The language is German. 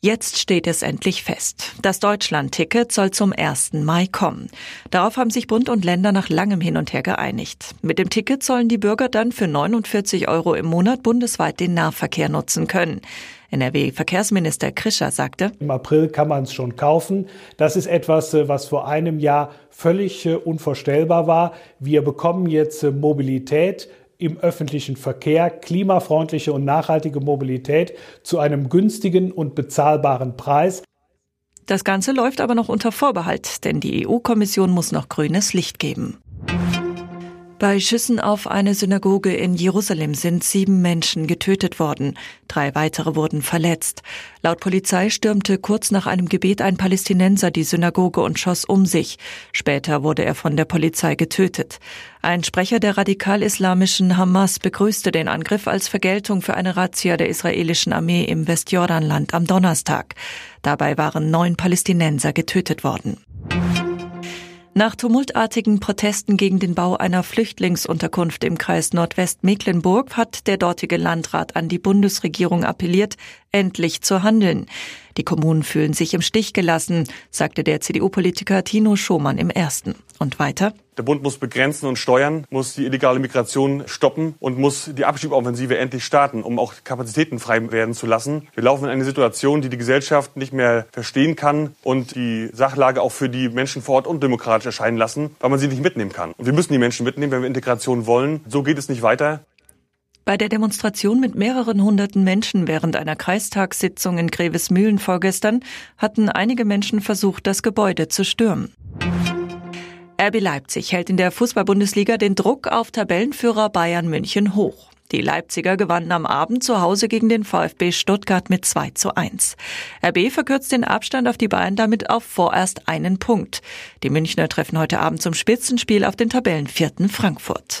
Jetzt steht es endlich fest. Das Deutschland-Ticket soll zum 1. Mai kommen. Darauf haben sich Bund und Länder nach langem Hin und Her geeinigt. Mit dem Ticket sollen die Bürger dann für 49 Euro im Monat bundesweit den Nahverkehr nutzen können. NRW-Verkehrsminister Krischer sagte, Im April kann man es schon kaufen. Das ist etwas, äh, was vor einem Jahr völlig äh, unvorstellbar war. Wir bekommen jetzt äh, Mobilität im öffentlichen Verkehr, klimafreundliche und nachhaltige Mobilität zu einem günstigen und bezahlbaren Preis. Das Ganze läuft aber noch unter Vorbehalt, denn die EU-Kommission muss noch grünes Licht geben. Bei Schüssen auf eine Synagoge in Jerusalem sind sieben Menschen getötet worden. Drei weitere wurden verletzt. Laut Polizei stürmte kurz nach einem Gebet ein Palästinenser die Synagoge und schoss um sich. Später wurde er von der Polizei getötet. Ein Sprecher der radikal-islamischen Hamas begrüßte den Angriff als Vergeltung für eine Razzia der israelischen Armee im Westjordanland am Donnerstag. Dabei waren neun Palästinenser getötet worden. Nach tumultartigen Protesten gegen den Bau einer Flüchtlingsunterkunft im Kreis Nordwestmecklenburg hat der dortige Landrat an die Bundesregierung appelliert, endlich zu handeln. Die Kommunen fühlen sich im Stich gelassen, sagte der CDU-Politiker Tino Schomann im ersten. Und weiter? Der Bund muss begrenzen und steuern, muss die illegale Migration stoppen und muss die Abschiebeoffensive endlich starten, um auch Kapazitäten frei werden zu lassen. Wir laufen in eine Situation, die die Gesellschaft nicht mehr verstehen kann und die Sachlage auch für die Menschen vor Ort undemokratisch erscheinen lassen, weil man sie nicht mitnehmen kann. Und wir müssen die Menschen mitnehmen, wenn wir Integration wollen. So geht es nicht weiter. Bei der Demonstration mit mehreren hunderten Menschen während einer Kreistagssitzung in Grevesmühlen vorgestern hatten einige Menschen versucht, das Gebäude zu stürmen. RB Leipzig hält in der Fußball-Bundesliga den Druck auf Tabellenführer Bayern München hoch. Die Leipziger gewannen am Abend zu Hause gegen den VfB Stuttgart mit 2 zu 1. RB verkürzt den Abstand auf die Bayern damit auf vorerst einen Punkt. Die Münchner treffen heute Abend zum Spitzenspiel auf den Tabellenvierten Frankfurt.